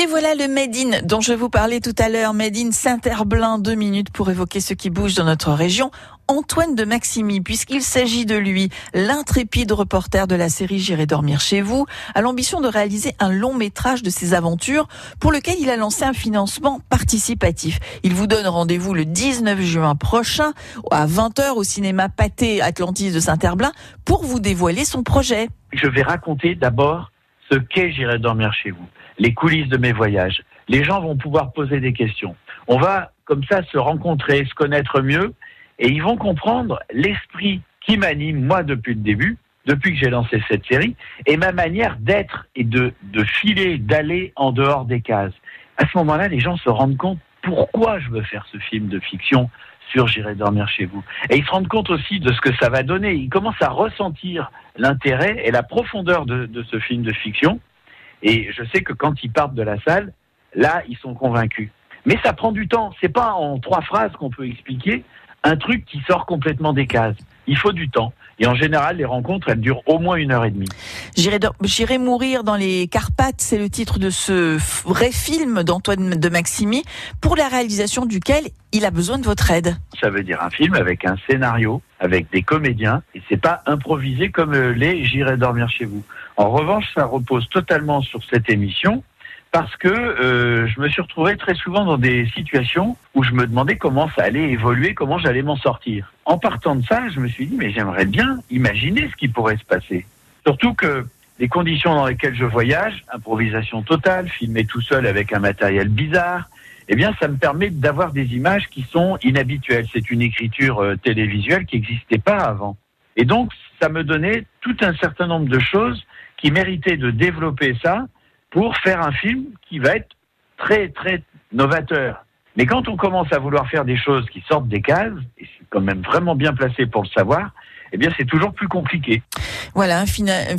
Et voilà le Made dont je vous parlais tout à l'heure, Made in Saint-Herblain, deux minutes pour évoquer ce qui bouge dans notre région. Antoine de Maximi, puisqu'il s'agit de lui, l'intrépide reporter de la série J'irai dormir chez vous, a l'ambition de réaliser un long métrage de ses aventures pour lequel il a lancé un financement participatif. Il vous donne rendez-vous le 19 juin prochain à 20h au cinéma Pâté Atlantis de Saint-Herblain pour vous dévoiler son projet. Je vais raconter d'abord ce qu'est J'irai dormir chez vous, les coulisses de mes voyages. Les gens vont pouvoir poser des questions. On va comme ça se rencontrer, se connaître mieux et ils vont comprendre l'esprit qui m'anime, moi, depuis le début, depuis que j'ai lancé cette série, et ma manière d'être et de, de filer, d'aller en dehors des cases. À ce moment-là, les gens se rendent compte pourquoi je veux faire ce film de fiction sur J'irai dormir chez vous. Et ils se rendent compte aussi de ce que ça va donner. Ils commencent à ressentir l'intérêt et la profondeur de, de ce film de fiction. Et je sais que quand ils partent de la salle, là, ils sont convaincus. Mais ça prend du temps. C'est pas en trois phrases qu'on peut expliquer un truc qui sort complètement des cases. Il faut du temps. Et en général, les rencontres, elles durent au moins une heure et demie. J'irai mourir dans les Carpates, c'est le titre de ce vrai film d'Antoine de Maximi, pour la réalisation duquel il a besoin de votre aide. Ça veut dire un film avec un scénario, avec des comédiens, et c'est pas improvisé comme les J'irai dormir chez vous. En revanche, ça repose totalement sur cette émission, parce que euh, je me suis retrouvé très souvent dans des situations où je me demandais comment ça allait évoluer, comment j'allais m'en sortir. En partant de ça, je me suis dit, mais j'aimerais bien imaginer ce qui pourrait se passer. Surtout que les conditions dans lesquelles je voyage, improvisation totale, filmé tout seul avec un matériel bizarre, eh bien, ça me permet d'avoir des images qui sont inhabituelles. C'est une écriture euh, télévisuelle qui n'existait pas avant. Et donc, ça me donnait tout un certain nombre de choses qui méritaient de développer ça pour faire un film qui va être très très novateur. Mais quand on commence à vouloir faire des choses qui sortent des cases, et c'est quand même vraiment bien placé pour le savoir, eh bien c'est toujours plus compliqué. Voilà, un,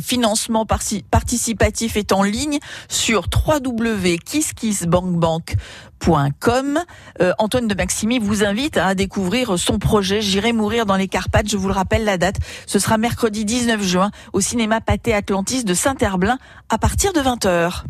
financement participatif est en ligne sur www.kisskissbankbank.com. Euh, Antoine de Maximi vous invite à découvrir son projet J'irai mourir dans les Carpates. Je vous le rappelle la date. Ce sera mercredi 19 juin au cinéma Pâté Atlantis de Saint-Herblain à partir de 20h.